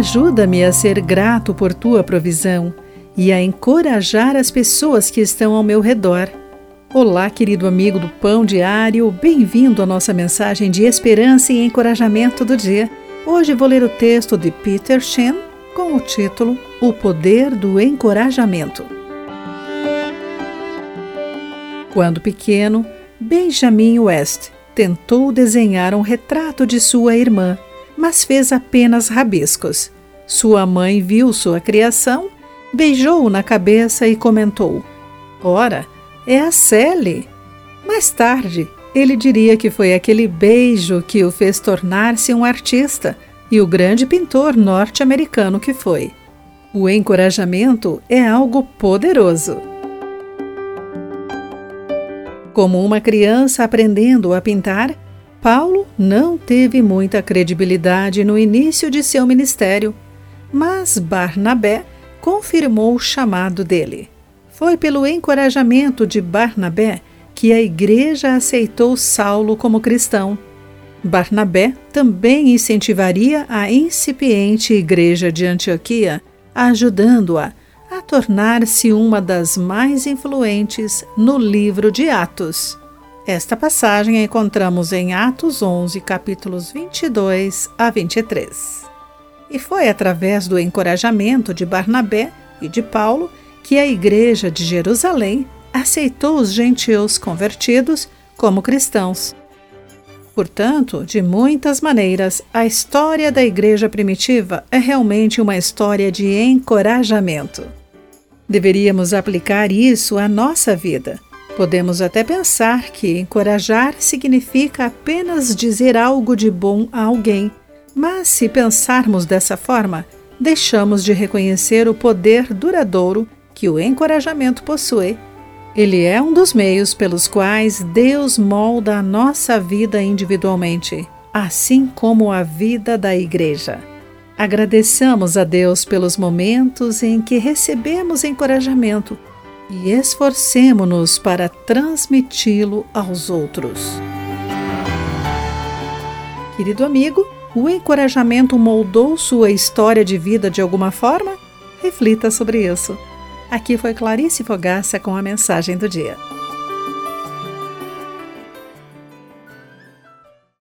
Ajuda-me a ser grato por tua provisão e a encorajar as pessoas que estão ao meu redor. Olá, querido amigo do Pão Diário, bem-vindo à nossa mensagem de esperança e encorajamento do dia. Hoje vou ler o texto de Peter Shen com o título O Poder do Encorajamento. Quando pequeno, Benjamin West tentou desenhar um retrato de sua irmã mas fez apenas rabiscos. Sua mãe viu sua criação, beijou-o na cabeça e comentou: Ora, é a Sally. Mais tarde, ele diria que foi aquele beijo que o fez tornar-se um artista e o grande pintor norte-americano que foi. O encorajamento é algo poderoso. Como uma criança aprendendo a pintar, Paulo não teve muita credibilidade no início de seu ministério, mas Barnabé confirmou o chamado dele. Foi pelo encorajamento de Barnabé que a igreja aceitou Saulo como cristão. Barnabé também incentivaria a incipiente igreja de Antioquia, ajudando-a a tornar-se uma das mais influentes no livro de Atos. Esta passagem a encontramos em Atos 11, capítulos 22 a 23. E foi através do encorajamento de Barnabé e de Paulo que a igreja de Jerusalém aceitou os gentios convertidos como cristãos. Portanto, de muitas maneiras, a história da igreja primitiva é realmente uma história de encorajamento. Deveríamos aplicar isso à nossa vida Podemos até pensar que encorajar significa apenas dizer algo de bom a alguém, mas se pensarmos dessa forma, deixamos de reconhecer o poder duradouro que o encorajamento possui. Ele é um dos meios pelos quais Deus molda a nossa vida individualmente, assim como a vida da Igreja. Agradeçamos a Deus pelos momentos em que recebemos encorajamento e esforcemo-nos para transmiti-lo aos outros. Querido amigo, o encorajamento moldou sua história de vida de alguma forma? Reflita sobre isso. Aqui foi Clarice Fogaça com a mensagem do dia.